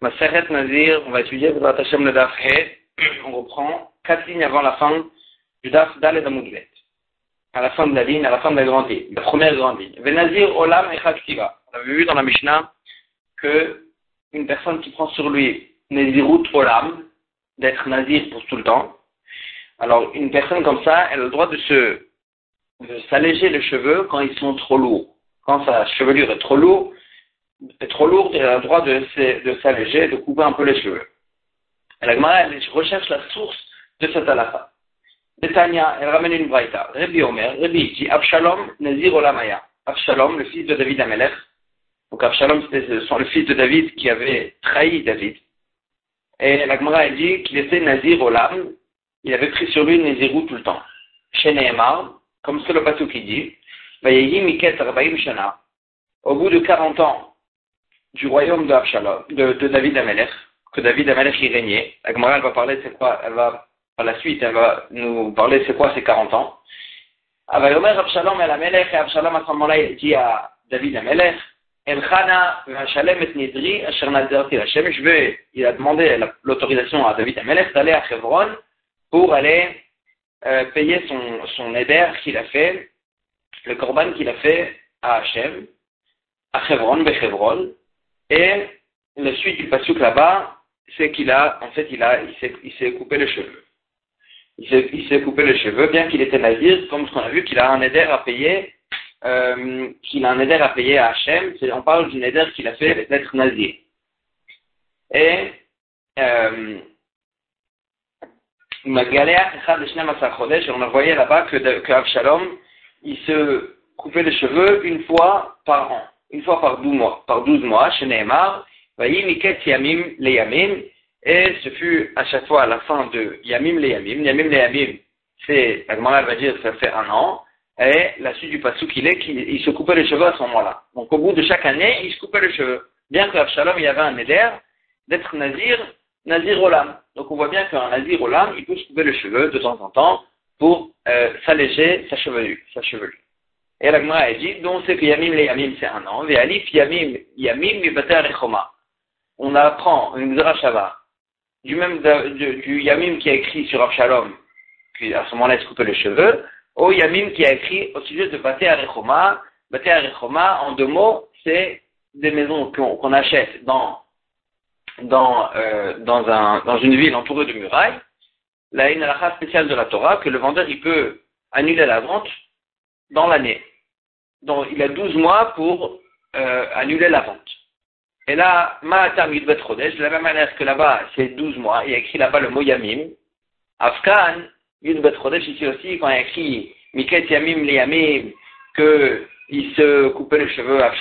Nazir, on va étudier le Hashem le Daf On reprend quatre lignes avant la fin du Daf Dal et. À la fin de la ligne, à la fin de la grande ligne, la première grande ligne. Olam On avait vu dans la Mishnah que une personne qui prend sur lui Nazirut Olam, d'être Nazir pour tout le temps. Alors, une personne comme ça, elle a le droit de se, de s'alléger les cheveux quand ils sont trop lourds. Quand sa chevelure est trop lourde, est trop lourde, elle a le droit de, de s'alléger, de couper un peu les cheveux. Et la Gemara, elle recherche la source de cette halakha. Betania, elle ramène une braïta. Rabbi Omer, Rabbi dit Abshalom Nazir Olamaya. Abshalom, le fils de David Amelech. Donc Abshalom, c'était le fils de David qui avait trahi David. Et la Gemara, elle dit qu'il était Nazir Olam. Il avait pris sur lui Nazirou tout le temps. Chez Nehemar, comme c'est le bateau qui dit, Vayehi Miket Arbaim Shana. Au bout de 40 ans, du royaume de, de, de David Amelech, que David Amelech y régnait. La Gemara, elle va parler c'est quoi, elle va, par la suite, elle va nous parler c'est quoi ces 40 ans. Avayomer Abshalom el Amelech, et Abshalom à ce moment-là, il dit à David Amelech, El Chana, Hashalem et Nidri, Asher Nazirti Hashem, je vais, il a demandé l'autorisation à David Amelech d'aller à Hebron pour aller euh, payer son, son éder qu'il a fait, le korban qu'il a fait à Hashem, à Hebron, Bechevron, et la suite du pasuk là-bas, c'est qu'il a, en fait, il a, il s'est coupé les cheveux. Il s'est coupé les cheveux, bien qu'il était nazir, comme ce qu'on a vu, qu'il a un éder à payer, euh, qu'il a un éder à payer à Hachem. On parle d'une éder qu'il a fait d'être nazir. Et, euh, on a voyé là-bas que, que Avshalom, il se coupait les cheveux une fois par an une fois par 12 mois, par 12 mois, chez Neymar, Yamim le Yamim, et ce fut à chaque fois à la fin de Yamim le Yamim, Yamim le Yamim, c'est, la va dire, ça fait un an, et la suite du passou qu'il est, qu'il se coupait les cheveux à ce moment-là. Donc au bout de chaque année, il se coupait les cheveux. Bien que Absalom, il y avait un éder d'être Nazir, Nazir Olam. Donc on voit bien qu'un Nazir Olam, il peut se couper les cheveux de temps en temps pour euh, s'alléger sa chevelure. Sa chevelure. Et la Gemara dit, donc c'est que Yamim le Yamim c'est un an, et Alif Yamim Yamim Mibater Rechoma. On apprend une Shava du même du, Yamim qui a écrit sur Abshalom, qui à ce moment-là il se les cheveux, au Yamim qui a écrit au sujet de Bater Rechoma. Bater Rechoma, en deux mots, c'est des maisons qu'on achète dans dans, euh, dans, un, dans une ville entourée de murailles, là, il y a une spéciale de la Torah que le vendeur il peut annuler la vente dans l'année. Donc il a 12 mois pour euh, annuler la vente. Et là, Ma'atam Yudbet Chodesh, de la même manière que là-bas, c'est 12 mois, il y a écrit là-bas le mot Yamim. Afkan, Yudbet Chodesh, ici aussi, quand il y a écrit Miket Yamim Yamim, qu'il se coupait les cheveux à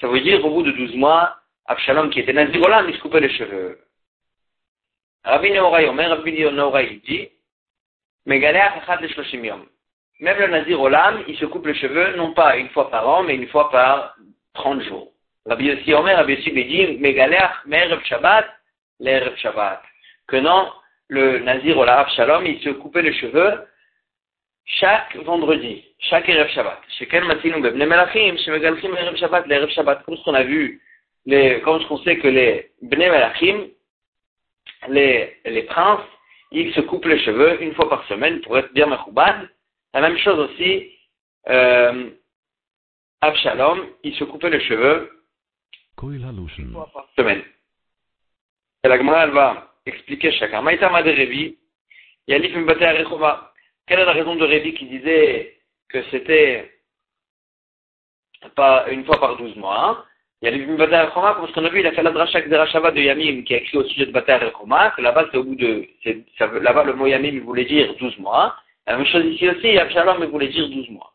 ça veut dire au bout de 12 mois, Abshalom qui était Nazirolam, il se coupait les cheveux. Rabbi Neorai Omer, Rabbi Neorai dit, Megalea Chachad Shloshim Yom. Même le Nazir Olam, il se coupe les cheveux, non pas une fois par an, mais une fois par 30 jours. Rabbi Yossi Omer, Rabbi Yossi Bedim, Megalech, Merev Shabbat, l'Erev Shabbat. Que non, le Nazir Olam Shalom, il se coupait les cheveux chaque vendredi, chaque Erev Shabbat. Chez quel matin Bebne Melachim, chez Megalchim Erev Shabbat, l'Erev Shabbat. Comme ce qu'on a vu, les, comme ce qu'on sait que les Bne Melachim, les, les princes, ils se coupent les cheveux une fois par semaine pour être bien mechoubad. La même chose aussi, euh, Abshalom, il se coupait les cheveux fois par semaine. Et la Gemara, elle va expliquer chacun. Maïtama de Révi, Yalif Mbate. Quelle est la raison de Révi qui disait que c'était pas une fois par douze mois Yalif Mbate Rechova, parce qu'on a vu, il a fait la dracha Rachava de Yamim qui a écrit au sujet de Bate Rechova, que là-bas, c'est au bout de, là-bas, le mot Yamim voulait dire douze mois. La même chose ici aussi, Absalom voulait dire 12 mois.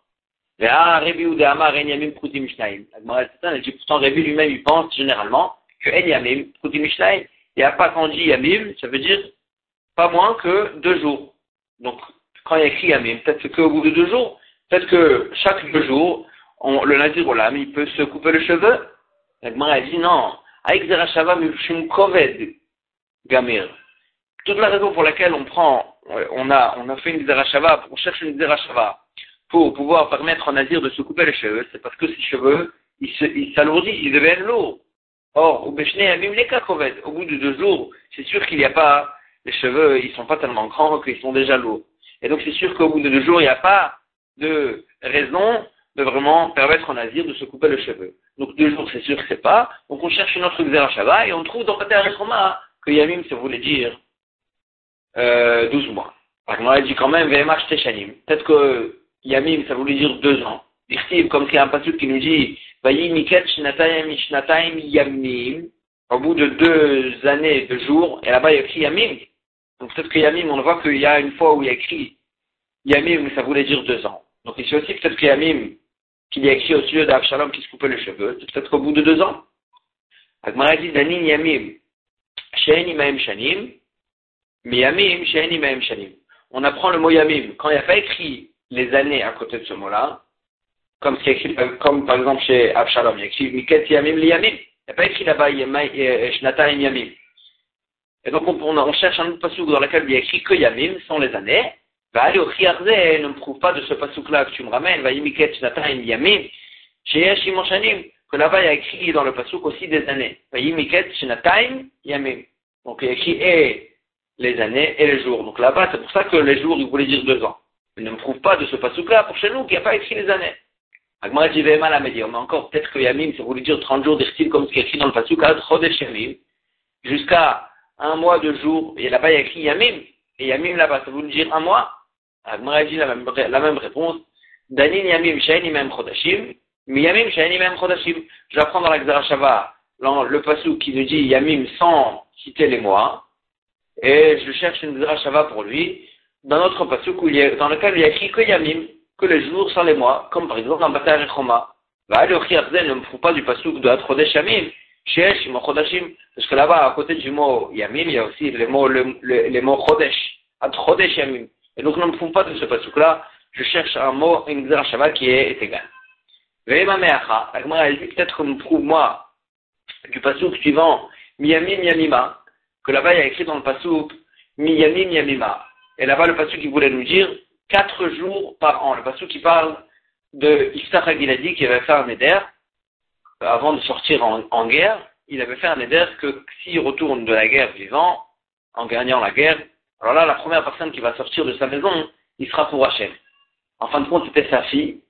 Ah, Rébi ou Amar Enyamim Prutim Shnaim. Elle dit pourtant Rébi lui-même, il pense généralement que Enyamim Prutim Shnaim. Il n'y a pas quand dit Yamim, ça veut dire pas moins que deux jours. Donc, quand il y a écrit Yamim, peut-être qu'au bout de deux jours, peut-être que chaque deux jours, on, le Nazir Olam, il peut se couper le cheveu. La Gemara, dit non. Aïk Zerachava Gamir. Toute la raison pour laquelle on prend on a, on a fait une Zerachava, on cherche une Zerachava pour pouvoir permettre au Nazir de se couper les cheveux, c'est parce que ses cheveux, ils s'alourdissent, ils deviennent lourds. Or, au Beshne Yamim Lekakroved, au bout de deux jours, c'est sûr qu'il n'y a pas, les cheveux, ils sont pas tellement grands qu'ils sont déjà lourds. Et donc, c'est sûr qu'au bout de deux jours, il n'y a pas de raison de vraiment permettre en Nazir de se couper le cheveu. Donc, deux jours, c'est sûr que c'est pas. Donc, on cherche une autre Xerashava et on trouve dans Pater Roma que Yamim, ça voulait dire, euh, 12 mois. On a dit quand même. Peut-être que Yamim, ça voulait dire deux ans. Comme a un passage qui nous dit, Yamim, au bout de deux années, de jours, et là-bas il y a écrit Yamim. Donc peut-être que Yamim, on voit qu'il y a une fois où il y a écrit Yamim, ça voulait dire deux ans. Donc ici aussi, peut-être que Yamim, qu'il y a écrit au sujet d'Avshalom qui se coupait les cheveux, peut-être qu'au bout de deux ans. Agmara dit Danin Yamim, Shein Maem Shanim, mais Yamim, Shein Maem Shanim. On apprend le mot Yamim. Quand il n'y a pas écrit les années à côté de ce mot-là, comme, écrit, comme par exemple chez Abshalom, il y a écrit Miket Yamim Liyamim. Il n'y a pas écrit là-bas Shnataim Yamim. Et donc on, cherche un autre pasouk dans lequel il y a écrit que Yamim sont les années. Va aller au Chiarze, ne me prouve pas de ce pasouk-là que tu me ramènes. Va Miket Shnataim Yamim. Chez Shanim, que là-bas il y a écrit dans le pasouk aussi des années. Va Miket Shnataim Yamim. Donc il y a écrit et les années et les jours. Donc là-bas, c'est pour ça que les jours, il voulait dire deux ans. Il ne me prouve pas de ce pasouk-là pour chez nous qu'il n'y a pas écrit les années. Agmara à me dire, mais encore, peut-être que Yamim, ça voulait dire 30 jours d'Irtil, comme ce qui est écrit dans le Yamim, jusqu'à un mois de jours, et là-bas il y a écrit Yamim, et Yamim là-bas, ça voulait dire un mois. Agmara dit la même, la même réponse, Danin Yamim, Shaini Mem Chodashim, Yamim, Shaini Mem Chodashim. Je vais dans la Xarashava, le Pasuk qui nous dit Yamim sans citer les mois, et je cherche une Xarashava pour lui, dans notre Pasuk dans lequel il y a écrit que Yamim, que les jours sans les mois, comme par exemple dans Batar et Choma. Va le ne me fout pas du pasouk de Atrodesh Yamim, Shesh, Chodashim, parce que là-bas, à côté du mot Yamim, il y a aussi les mots, le, le, les mots Chodesh, Atrodesh Yamim. Et donc, ne me fout pas de ce pasouk-là, je cherche un mot, une Xerashava qui est, est égal. Ve'ema me'acha, elle dit peut-être que me prouve moi, du pasouk suivant, Miyamim Yamima, que là-bas, il y a écrit dans le pasouk, Miyamim Yamima. Et là-bas, le pasouk, il voulait nous dire, quatre jours par an. Le passage qui parle de Agiladi qui avait fait un éder avant de sortir en, guerre. Il avait fait un éder que s'il retourne de la guerre vivant, en gagnant la guerre, alors là, la première personne qui va sortir de sa maison, il sera pour Hachem. En fin de compte, c'était sa fille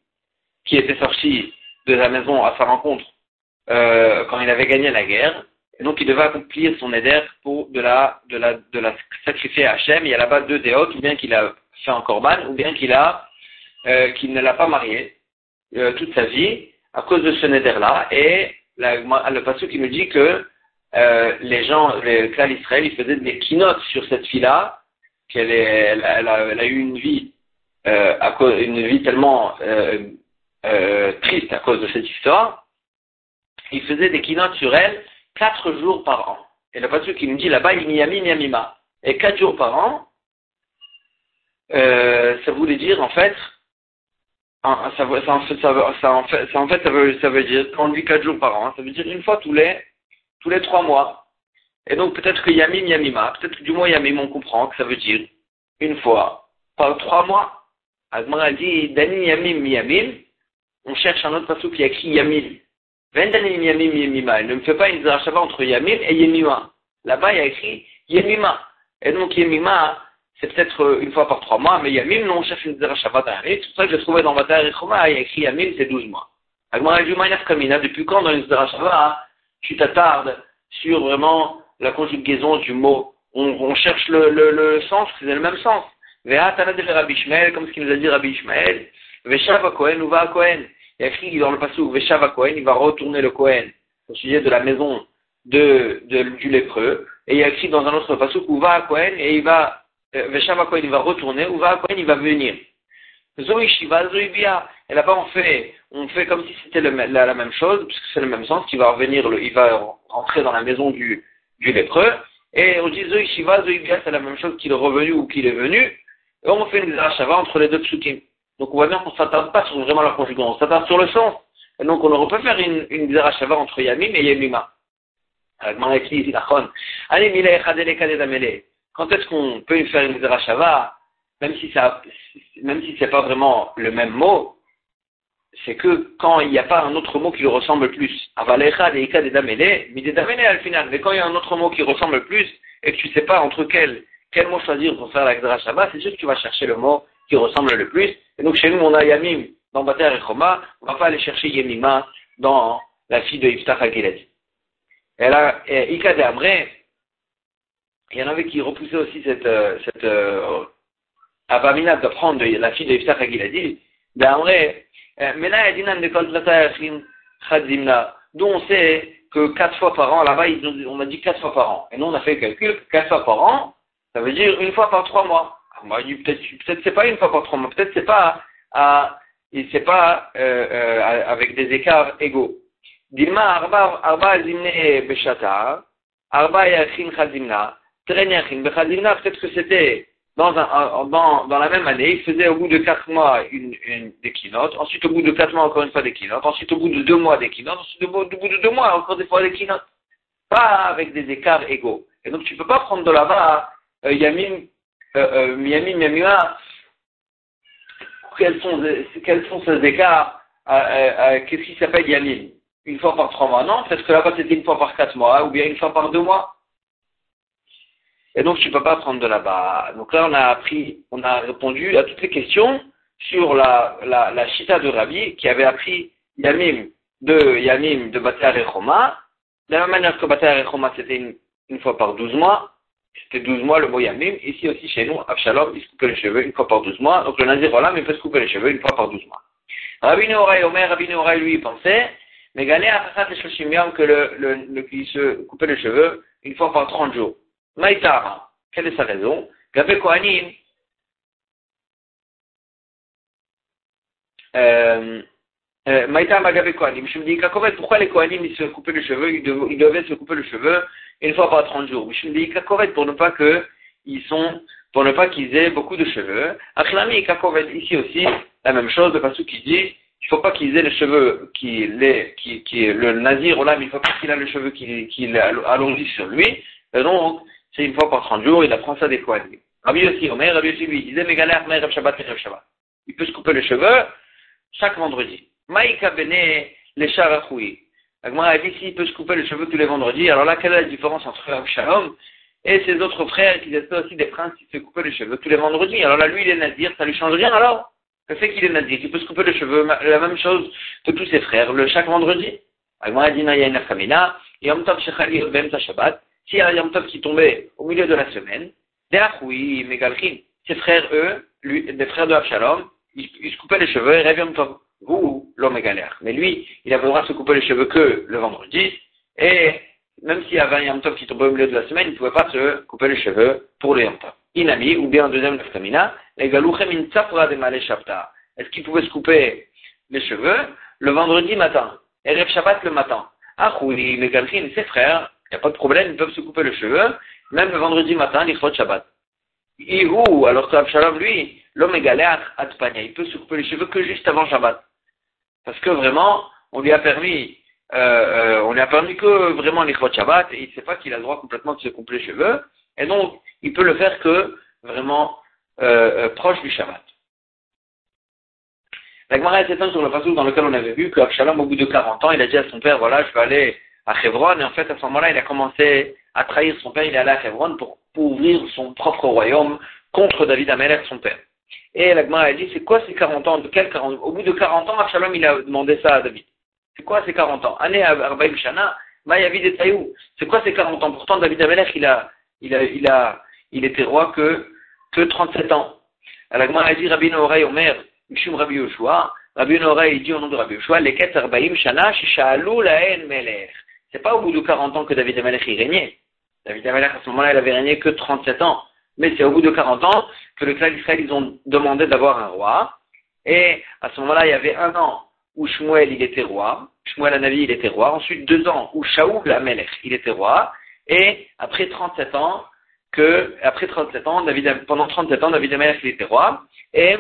qui était sortie de la maison à sa rencontre euh, quand il avait gagné la guerre. Donc, il devait accomplir son éder pour de la, de la, de la sacrifier à Hachem. Il y a là-bas deux déotes, ou bien qu'il a fait en corban, ou bien qu'il a, euh, qu'il ne l'a pas marié euh, toute sa vie à cause de ce neder-là. Et la, le passage qui nous dit que euh, les gens, les clans d'Israël, ils faisaient des keynotes sur cette fille-là, qu'elle elle, elle, a, eu une vie, euh, à cause, une vie tellement euh, euh, triste à cause de cette histoire. Ils faisaient des keynotes sur elle quatre jours par an. Et le passage qui nous dit là-bas, il a miyamima. Et quatre jours par an, euh, ça voulait dire en fait, ça, en fait, ça, veut, dire quand on dit quatre jours par an, ça veut dire une fois tous les, tous les trois mois. Et donc peut-être que Yamim Yamima, peut-être que du moins Yamim on comprend que ça veut dire une fois par trois mois. Agmara dit Dani Yamim Yamim, on cherche un autre passage qui a écrit Yamim. Ne me fait pas une zarachava entre Yamim et Yamima. Là-bas il y a écrit Yamima. Et donc Yamima, c'est peut-être euh, une fois par trois mois, mais Yamim, non, on cherche une Zera Shabbat C'est pour ça que j'ai trouvé dans Vatar Choma, il y a écrit Yamim, c'est 12 mois. Agmara Kamina, depuis quand dans une Zera Shabbat, tu t'attardes sur vraiment la conjugaison du mot. On, cherche le, le, le sens, c'est le même sens. Ve'atana de Rabbi Ishmael, comme ce qu'il nous a dit Rabbi Ishmael. Ve'shava Kohen ou va Kohen. Il y a écrit dans le passage Ve'shava Kohen, il va retourner le Kohen au sujet de la maison de, du lépreux. Et il y a écrit dans un autre passage où va Kohen et il va euh, Veshava Kohen il va retourner, ou va Kohen il va venir. Zoï Shiva, Zoï Bia. Et là-bas on fait, on fait comme si c'était la, même chose, puisque c'est le même sens, qu'il va revenir, le, il va rentrer dans la maison du, du lépreux. Et on dit Zoï Shiva, Zoï Bia, c'est la même chose qu'il est revenu ou qu'il est venu. Et on fait une Shava entre les deux psukim. Donc on voit bien qu'on ne s'attarde pas sur vraiment la conjugaison, on s'attarde sur le sens. Et donc on aurait pu faire une, une Shava entre Yamim et Yemima. Kadedamele quand est-ce qu'on peut faire une Shava, même si ça, même si c'est pas vraiment le même mot, c'est que quand il n'y a pas un autre mot qui le ressemble plus, avalecha, deika, dedamele, midedamele al final, mais quand il y a un autre mot qui ressemble plus, et que tu ne sais pas entre quel, mot choisir pour faire la Shabbat, c'est sûr que tu vas chercher le mot qui ressemble le plus. Et donc chez nous, on a Yamim dans Bater et Choma, on va pas aller chercher Yemima dans la fille de Yiftach Agiladi. Et là, Ika de Amré, il y en avait qui repoussaient aussi cette, euh, cette euh, de prendre la fille de Yiftach Agiladi, d'Amré, euh, mais là, il y a dit d'où on sait que quatre fois par an, là-bas, on a dit quatre fois par an. Et nous, on a fait le calcul, quatre fois par an, ça veut dire une fois par trois mois. Dit, peut-être, peut-être c'est pas une fois par trois mois, peut-être c'est pas à, c'est pas, euh, euh, avec des écarts égaux. Arba, arba zimne arba yachin chazimna, tren yachin bechazimna, peut-être que c'était dans, dans, dans la même année, il faisait au bout de quatre mois une, une, des keynotes, ensuite au bout de quatre mois encore une fois des keynotes, ensuite au bout de deux mois des keynotes, ensuite au bout, de deux mois encore des fois des keynotes. Pas avec des écarts égaux. Et donc tu peux pas prendre de là-bas euh, euh, euh, Yamima, quels sont, quels sont ces écarts Qu'est-ce qui s'appelle Yamim Une fois par trois mois Non, peut-être que là-bas c'était une fois par quatre mois, ou bien une fois par deux mois. Et donc, tu ne peux pas prendre de là-bas. Donc là, on a appris, on a répondu à toutes les questions sur la, la, la chita de Rabbi qui avait appris Yamim de Yamim de Batar et Choma. De la même manière que Batar et Choma, c'était une, fois par douze mois. C'était douze mois le mot Yamim. Ici aussi, chez nous, Abshalom, il se coupait les cheveux une fois par douze mois. Donc le Nazir Olam, il peut se couper les cheveux une fois par douze mois. Rabbi Nehorai Omer, Rabbi Nehorai, lui, il pensait, mais Galé Achachat et que le, le, le, qui se coupait les cheveux une fois par trente jours. Maïtara, quelle est sa raison? Gabé Kohanim, euh, pourquoi les Kohanim ils se coupaient les cheveux, ils, devaient se couper les cheveux une fois par 30 jours? Pour ne pas que ils sont, pour ne pas qu'ils aient beaucoup de cheveux. Achlami Kakovet, ici aussi, la même chose, de façon qui dit, il faut pas qu'ils aient les cheveux qui, les, qui, qui, le nazir, il ne faut pas qu'il ait les cheveux qui, qui allongis sur lui. Et donc, c'est une fois par 30 jours, il apprend ça des fois. Rabbi aussi, Omer, Rabbi aussi lui, il disait, Megalech, Mer, Shabbat, Shabbat. Il peut se couper les cheveux chaque vendredi. Maïka Bene, les Sharachoui. Agmara a dit, s'il peut se couper les cheveux tous les vendredis, alors là, quelle est la différence entre Shalom et ses autres frères qui étaient aussi des princes qui se coupaient les cheveux tous les vendredis? Alors là, lui, il est nazir, ça lui change rien alors? Le fait qu'il est nazir, il peut se couper les cheveux, la même chose que tous ses frères, le chaque vendredi? Agmara dit, Naya Kamina, Yom Tov Shechali Bem Shabbat, s'il y a un Yom Tov qui tombait au milieu de la semaine, oui, Megalchin, ses frères, eux, lui, des frères de Abshalom, ils, se coupaient les cheveux et rêvaient Yom Tov. Vous, l'homme est galère. Mais lui, il avait le se couper les cheveux que le vendredi, et même s'il y avait un Yom Tov qui tombait au milieu de la semaine, il ne pouvait pas se couper les cheveux pour le Yom Tov. Inami, ou bien un deuxième neftamina, les galouchem in de shapta. Est-ce qu'il pouvait se couper les cheveux le vendredi matin, et Rev Shabbat le matin? Ah oui, Megalchin, ses frères, il n'y a pas de problème, ils peuvent se couper le cheveu, même le vendredi matin, l'Ichot Shabbat. Où, alors que Abshalom, lui, l'homme est galère il peut se couper les cheveux que juste avant Shabbat. Parce que vraiment, on lui a permis, euh, euh, on lui a permis que vraiment l'Ichot Shabbat, et il ne sait pas qu'il a le droit complètement de se couper les cheveux, et donc, il peut le faire que vraiment euh, proche du Shabbat. La Gemara est sur le passage dans lequel on avait vu qu'Abshalom, au bout de 40 ans, il a dit à son père, voilà, je vais aller à Hebron, et en fait, à ce moment-là, il a commencé à trahir son père, il est allé à Hebron pour, ouvrir son propre royaume contre David Amelech, son père. Et la a dit, c'est quoi ces 40 ans? De quel 40 Au bout de 40 ans, Absalom, il a demandé ça à David. C'est quoi ces 40 ans? Année Arbaïm Shana, Mayavid et. C'est quoi ces 40 ans? Pourtant, David Amelech, il a, il a, il a, il était roi que, que 37 ans. La a dit, Rabbi Noray Omer, Mishum Rabbi Yoshua, Rabbi Noray, il dit au nom de Rabbi Yoshua, Leket Arbaïm Shana, Shishalou Laen Melech. C'est pas au bout de 40 ans que David Amalek y régnait. David Amalek, à ce moment-là, il avait régné que 37 ans. Mais c'est au bout de 40 ans que le clan d'Israël, ils ont demandé d'avoir un roi. Et à ce moment-là, il y avait un an où Shmuel, il était roi. Shmuel Anavi, il était roi. Ensuite, deux ans où Shaoul Amalek, il était roi. Et après 37 ans, que, après 37 ans, David, pendant 37 ans, David Amalek, il était roi. Et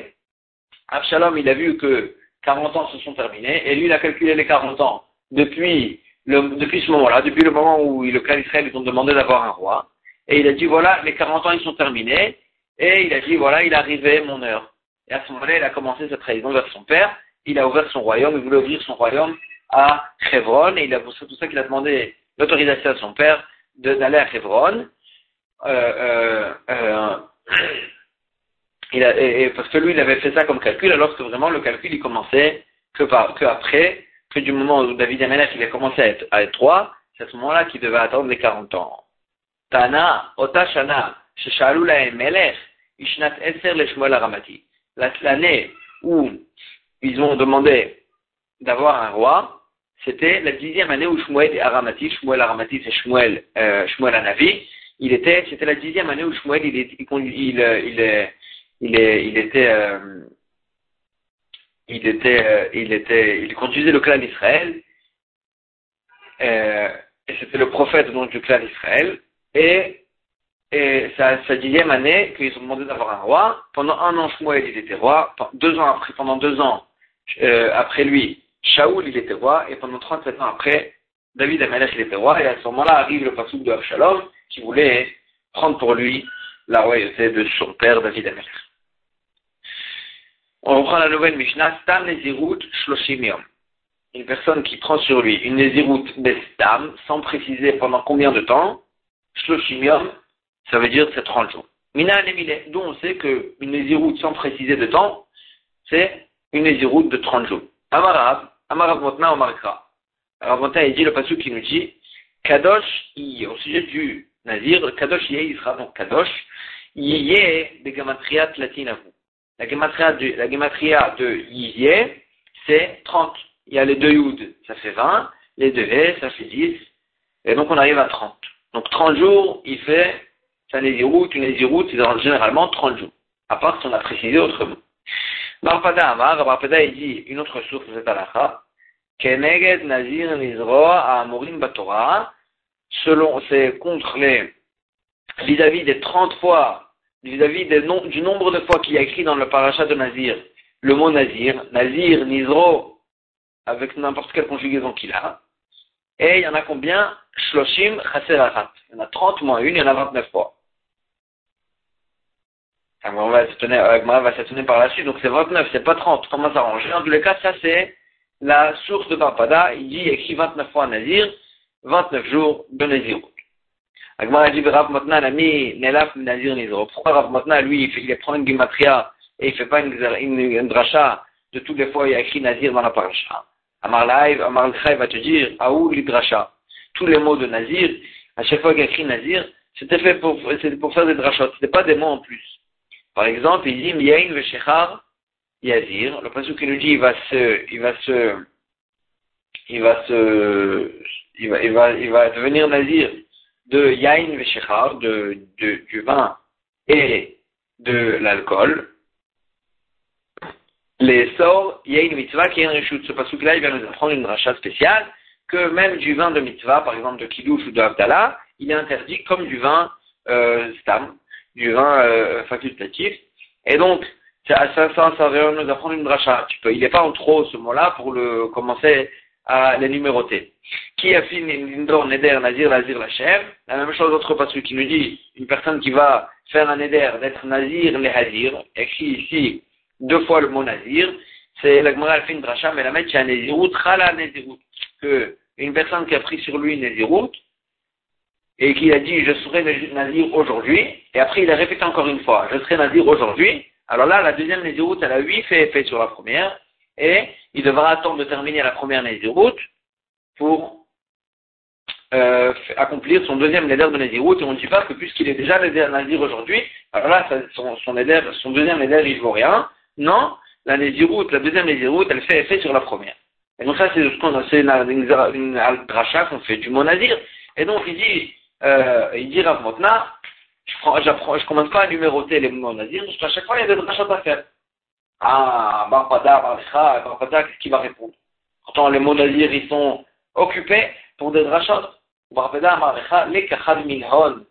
Absalom, il a vu que 40 ans se sont terminés. Et lui, il a calculé les 40 ans depuis depuis ce moment-là, depuis le moment où le clan d'Israël, ils ont demandé d'avoir un roi, et il a dit, voilà, les 40 ans, ils sont terminés, et il a dit, voilà, il arrivait mon heure. Et à ce moment-là, il a commencé sa trahison vers son père, il a ouvert son royaume, il voulait ouvrir son royaume à Hebron, et il a, pour ça qu'il a demandé l'autorisation à son père d'aller à Hebron. Euh, euh, euh, parce que lui, il avait fait ça comme calcul, alors que vraiment le calcul, il commençait que, par, que après, que du moment où David Amelech, il a commencé à être, à être roi, c'est à ce moment-là qu'il devait attendre les 40 ans. Tana, Melech, Ishnat. L'année où ils ont demandé d'avoir un roi, c'était la dixième année où Shmuel Aramati, Shmuel Aramati c'est Shmuel, euh, Shmuel Anavi, il était, c'était la dixième année où Shmuel il conduisait le clan d'Israël, euh, et c'était le prophète donc du clan d'Israël, et et sa, sa dixième année qu'ils ont demandé d'avoir un roi. Pendant un an, Shmuel, il était roi. Deux ans après, pendant deux ans, euh, après lui, Shaoul, il était roi. Et pendant 37 ans après, David Amelech, il était roi. Et à ce moment-là arrive le pasouk de Absalom, qui voulait prendre pour lui la royauté de son père, David Amelech. On reprend la nouvelle Mishnah, Stam Nezirut Shloshim Une personne qui prend sur lui une Nezirut Bestam, sans préciser pendant combien de temps, Shloshim ça veut dire c'est 30 jours. Mina Anemile, d'où on sait qu'une Néziroute sans préciser de temps, c'est une Néziroute de 30 jours. Amarav, Amarav Motna Omarkra. Alors Motna, il dit le passage qui nous dit, Kadosh, au sujet du Nazir, Kadosh Yé, il sera donc Kadosh, Yé de à vous. La Gematria de, la Gematria de Yé, c'est 30. Il y a les deux Youd, ça fait 20, les deux Hé, ça fait 10, et donc on arrive à 30. Donc 30 jours, il fait un Néziroute, une Néziroute, c'est généralement 30 jours. À part si on a précisé autrement. Barpada Amar, Barpada il dit une autre source de cette halakha, Keneged Nazir Nizro à Amorim Batora, selon, c'est contre les, vis-à-vis des 30 fois, vis-à-vis du nombre de fois qu'il y a écrit dans le parachat de Nazir, le mot Nazir, Nazir, Nizro, avec n'importe quelle conjugaison qu'il a, et il y en a combien? Shloshim Chaser Il y en a 30 moins 1, il y en a 29 fois. On va s'étonner, va s'étonner par la suite, donc c'est 29, c'est pas 30, comment s'arranger En tous les cas, ça c'est la source de Barpada, il dit, il écrit 29 fois Nazir, 29 jours de Nazir. Agmara dit, Rav Motna a mis Nelaf Nazir Nizro. Pourquoi Rav Motna, lui, il, fait, il prend une gimatria et il fait pas une, une, une, dracha de toutes les fois il a écrit Nazir dans la paracha? Amar Laïv, Amar va te dire, Aou Lidracha. Tous les mots de Nazir, à chaque fois qu'il a écrit Nazir, c'était fait pour, c'était pour faire des drachot, c'était pas des mots en plus. Par exemple, il dit Miyain veshechar yazir. Le passage qui nous dit il va se, il va se, il va se, il va, il va, il va devenir nazir de yain veshechar, de, de, du vin et de l'alcool. Les sorts, yain mitzvah qui est un Ce passage là, il va nous apprendre une rachat spéciale que même du vin de mitzvah, par exemple de kiddush ou de Abdallah, il est interdit comme du vin euh, stam du vin euh, facultatif. Et donc, ça, ça, va nous apprendre une dracha. Il n'est pas en trop ce mot-là pour commencer à les numéroter. Qui a fait Nindor, Neder, Nazir, Nazir, Lachem La même chose d'autre parce qui nous dit une personne qui va faire un Neder d'être Nazir, les Hazir, écrit ici deux fois le mot Nazir, c'est la Gemara fait une dracha, mais la mettre c'est un Nezirut, Chala Nezirut. Que une personne qui a pris sur lui Nezirut, et qui a dit je serai nazir aujourd'hui, et après il a répété encore une fois, je serai nazir aujourd'hui, alors là, la deuxième naziroute, elle a huit fait effet sur la première, et il devra attendre de terminer la première naziroute pour euh, accomplir son deuxième neder de naziroute, et on ne dit pas que puisqu'il est déjà nazir aujourd'hui, alors là, son, son, son deuxième neder, il ne vaut rien. Non, la naziroute, la deuxième naziroute, elle fait effet sur la première. Et donc ça, c'est une, une, qu'on fait du mot nazir. Et donc il dit, euh, il dit Rav Motna, je ne commence pas à numéroter les mots nazir, parce qu'à chaque fois il y a des drachot à faire. Ah, Barpada, Barcha, Barpada, qu'est-ce qu'il va répondre? Pourtant les mots nazir, ils sont occupés pour des drachot. Barpada, Barcha, les kachad minhon,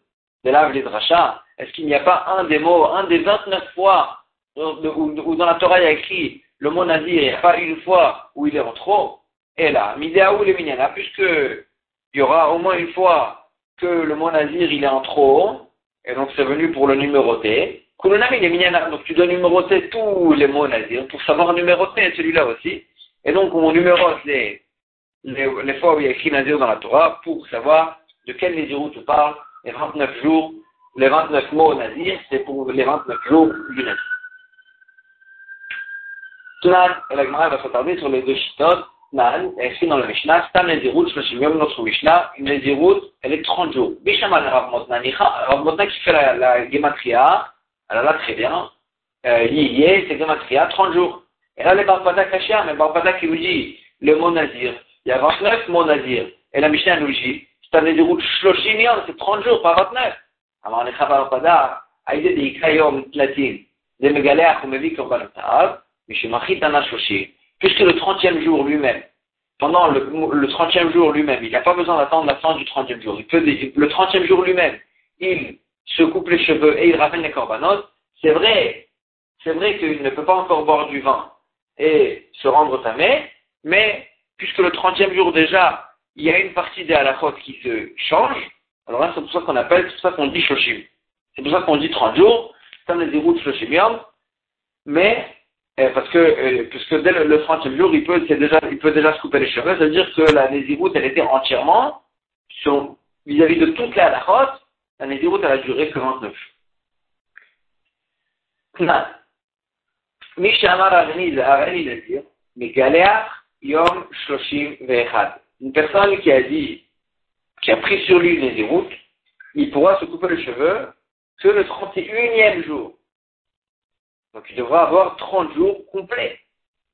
de lave les drachas. Est-ce qu'il n'y a pas un des mots, un des 29 fois où, dans la Torah il y a écrit le mot nazir, il n'y a pas une fois où il est en trop Et là, Midéaou les minyana, puisque il y aura au moins une fois que le mot nazir il est en trop, et donc c'est venu pour le numéroter, les donc tu dois numéroter tous les mots nazir pour savoir numéroter celui-là aussi. Et donc on numérote les, les, fois où il y a écrit nazir dans la Torah pour savoir de quel nazirou tu parles, les 29 jours, les 29 mots nazir, c'est pour les 29 jours du nazir. Et la Gemara va s'attarder sur les deux chitotes. Nan, écrit dans le Mishnah, Stam Nezirut, Shloshim Yom, notre Mishnah, une Nezirut, elle est 30 jours. Bishaman Rav Motna, Rav Motna qui fait la, la Gematria, alors là, très bien. Euh, Yé, c'est Gematria, 30 jours. Et là, les Barpada Kachia, mais Barpada qui vous dit le mot Nazir. Il y a 29 mots Nazir. Et la Mishnah nous dit, un Nezirut Shloshim Yom, c'est 30 jours, pas 29. Alors, les Barpada, Aïdé de Ikayom, Tlatin, de Megalea, Chumevi, Korban Ta'av, Mishemachit Shoshi, puisque le 30e jour lui-même, pendant le, 30e jour lui-même, il n'a pas besoin d'attendre la fin du 30e jour. Il peut, le 30e jour lui-même, il se coupe les cheveux et il ramène les corbanotes. C'est vrai, c'est vrai qu'il ne peut pas encore boire du vin et se rendre tamé, mais puisque le 30e jour déjà, il y a une partie des halakhot qui se change, alors là, c'est pour ça qu'on appelle, c'est pour ça qu'on dit shoshim. C'est pour ça qu'on dit 30 jours, un des routes shoshimium, mais parce que, euh, puisque dès le, 30e jour, il peut, déjà, il peut déjà se couper les cheveux, c'est-à-dire que la Néziroute, elle était entièrement, vis-à-vis de toute la halachot, la Néziroute, elle a duré que 29. Yom Shloshim Une personne qui a dit, qui a pris sur lui une Néziroute, il pourra se couper les cheveux que le 31e jour. Donc il devra avoir 30 jours complets.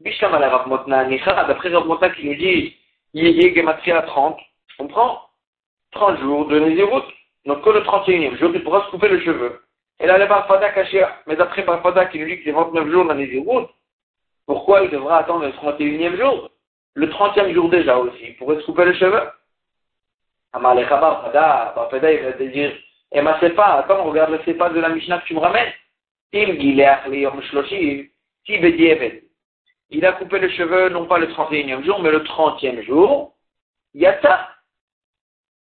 Bishlam ala Rav Motna d'après Rav Motna qui nous dit, Yéyé Gematria 30, je comprends? 30 jours de Nézirut. Donc que le 31e jour, il pourra se couper le cheveu. Et là, le Barfada caché, mais d'après Barfada qui nous dit que c'est 29 jours de Nézirut, pourquoi il devra attendre le 31e jour? Le 30e jour déjà aussi, il pourrait se couper le. Amalekha Barfada, Barfada il va te dire, eh ma pas, attends, regarde le pas de la Mishnah que tu me ramènes. Il a coupé les cheveux, non pas le 31e jour, mais le 30e jour. Yata.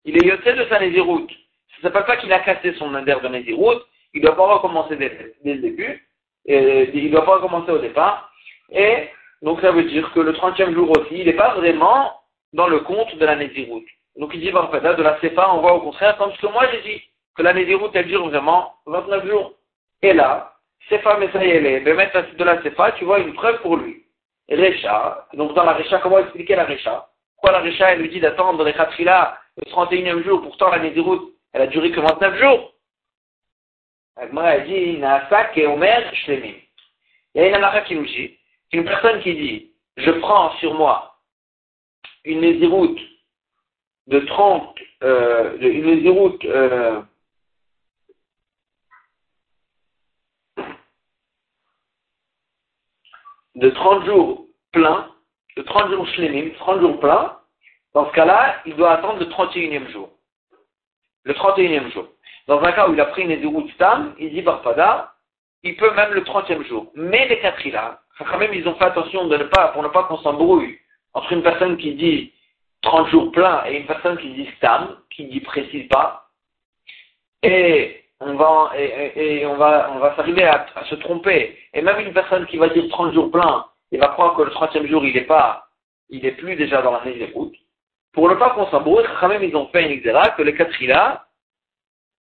Il est yoté de sa nésiroute. Ça ne s'appelle pas qu'il a cassé son inter de nésiroute. Il ne doit pas recommencer dès, le début. Il ne doit pas recommencer au départ. Et donc ça veut dire que le 30e jour aussi, il n'est pas vraiment dans le compte de la nésiroute. Donc il dit, fait, de la CEPA, on voit au contraire, comme ce que moi j'ai dit, que la nésiroute, elle dure vraiment 29 jours. Et là, Sefa Mesayele, le maître de la Sefa, tu vois une preuve pour lui. Recha, donc dans la Recha, comment expliquer la Recha Pourquoi la Recha, elle lui dit d'attendre les Khatrila le 31e jour, pourtant des routes, elle a duré que 29 jours? Agmara, elle dit, Naasak et Omer Shlemim. Il y a une amara qui nous dit, une personne qui dit, je prends sur moi une Néziroute de 30, euh, une Néziroute, euh, de 30 jours pleins, de 30 jours shlemim, 30 jours pleins, dans ce cas-là, il doit attendre le 31e jour. Le 31e jour. Dans un cas où il a pris une de Stam, il dit Barpada, il peut même le 30e jour. Mais les quatre là, quand même ils ont fait attention de ne pas, pour ne pas qu'on s'embrouille entre une personne qui dit 30 jours pleins et une personne qui dit Stam, qui dit précise pas. Et on va, et, on va, on va s'arriver à, se tromper. Et même une personne qui va dire 30 jours pleins, il va croire que le 30e jour, il n'est pas, il est plus déjà dans la des routes. Pour ne pas qu'on s'embrouille, même, ils ont fait une exéra que les quatre là,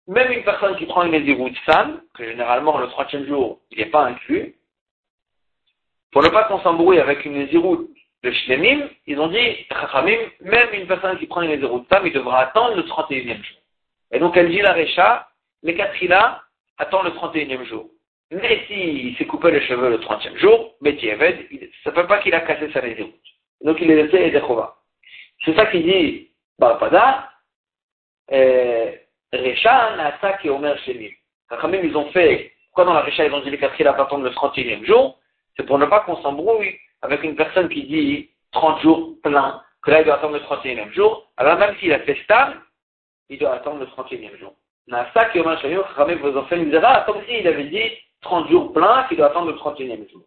même une personne qui prend une Nézirut femme, que généralement le 30e jour, il n'est pas inclus, pour ne pas qu'on s'embrouille avec une Nézirut de Shlemim, ils ont dit, même une personne qui prend une Nézirut femme, il devra attendre le 31e jour. Et donc elle dit la Récha, les quatre là attend le 31e jour. Mais s'il s'est coupé les cheveux le 30e jour, Betievet, ça ne peut pas qu'il a cassé sa nésiroute. Donc il est laissé Edechova. C'est ça qu'il dit Barpada, euh, Recha, Nasa, qui Omer Shemim. Quand même, ils ont fait, pourquoi dans la Recha, ils ont dit les quatre là attendre le 31e jour? C'est pour ne pas qu'on s'embrouille avec une personne qui dit 30 jours plein, que là, il doit attendre le 31e jour. Alors même s'il a fait stable, il doit attendre le 31e jour. Nasa qui Ramé vous en fait une zera, comme s'il avait dit 30 jours pleins qu'il doit attendre le 31e jour.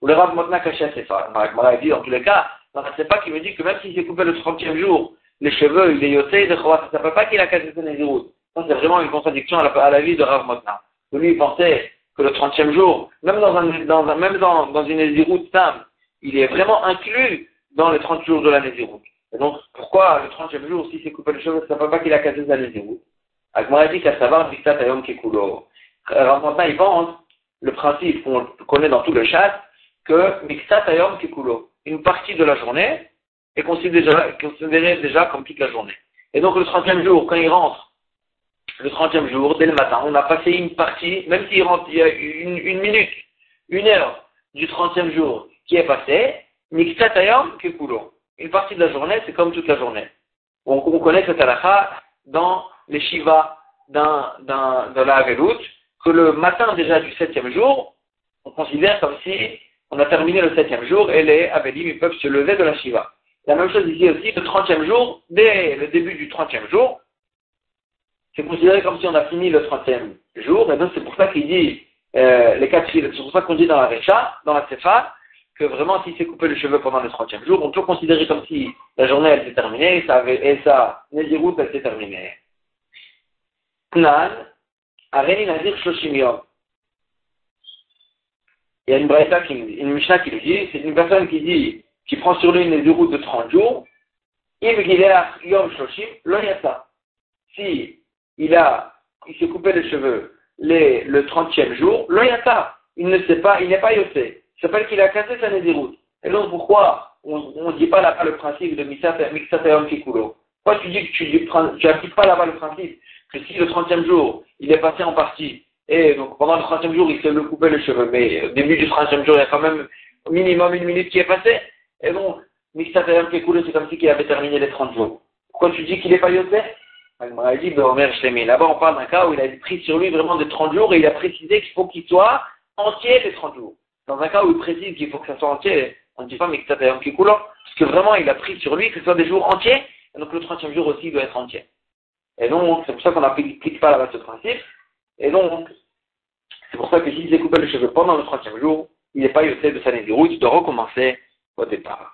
Ou le Rav Motna Kacha Sefa. Mara dit, dans tous les cas, c'est pas qu'il me dit que même s'il s'est coupé le 30e jour, les cheveux, il est yoté, de ça ne peut pas qu'il a cassé ses néziroutes. Ça, c'est vraiment une contradiction à la, vie de Rav Motna. Lui, il pensait que le 30e jour, même dans, un, dans, un, même une Néziroute Tam, il est vraiment inclus dans les 30 jours de la Néziroute. Et donc, pourquoi le 30e jour, si c'est coupé le cheveu, ça ne veut pas qu'il a cassé sa Néziroute? Agmara dit qu'à savoir, Ayom. Maintenant, il pense le principe qu'on connaît dans tout le chat, que Mixat Ayom Kekulo. Une partie de la journée est considérée, considérée déjà comme toute la journée. Et donc, le 30e jour, quand il rentre le 30e jour, dès le matin, on a passé une partie, même s'il rentre il y a une, une minute, une heure du 30e jour qui est passé, Miksatayam Kekulo. Une partie de la journée, c'est comme toute la journée. On, on connaît cette halakha dans les Shiva d'un, d'un, de la Avelut, que le matin déjà du 7e jour, on considère comme si on a terminé le 7e jour et les Avelim, peuvent se lever de la Shiva. La même chose ici aussi, le 30e jour, dès le début du 30e jour, c'est considéré comme si on a fini le 30e jour, et donc c'est pour ça qu'il dit, euh, les quatre filles, c'est pour ça qu'on dit dans la Recha, dans la Sefa, que vraiment s'il s'est coupé les cheveux pendant le 30e jour, on peut considérer comme si la journée elle s'est terminée, et sa, et sa Nézirut elle s'est terminée. Knan, Areni Nazir Shoshim Yom. Il y a une braïta qui, une Mishnah qui lui dit, c'est une personne qui dit, qui prend sur lui une Nézirut de 30 jours. Si il a, il s'est coupé les cheveux le 30e jour, le yata, il ne sait pas, il n'est pas yoté. Ça s'appelle qu'il a cassé sa nézirut. Et donc pourquoi on ne dit pas là-bas le principe de Mixatayom Kikulo? Pourquoi tu dis que tu n'appliques pas là-bas le principe? Que si le 30e jour, il est passé en partie, et donc pendant le 30e jour, il s'est le coupé les cheveux, mais au début du 30e jour, il y a quand même au minimum une minute qui est passée, et donc Mixatayom Kikulo, c'est comme si il avait terminé les 30 jours. Pourquoi tu dis qu'il n'est pas yoté Là-bas, on parle d'un cas où il a pris sur lui vraiment de 30 jours et il a précisé qu'il faut qu'il soit entier les 30 jours. Dans un cas où il précise qu'il faut que ça soit entier, on ne dit pas petit coulant, parce que vraiment il a pris sur lui que ce soit des jours entiers, et donc le 30e jour aussi doit être entier. Et donc, c'est pour ça qu'on n'applique pas là-bas ce principe. Et donc, c'est pour ça que s'il s'est coupé les cheveux pendant le 30e jour, il n'est pas yoté de sa il doit recommencer au départ.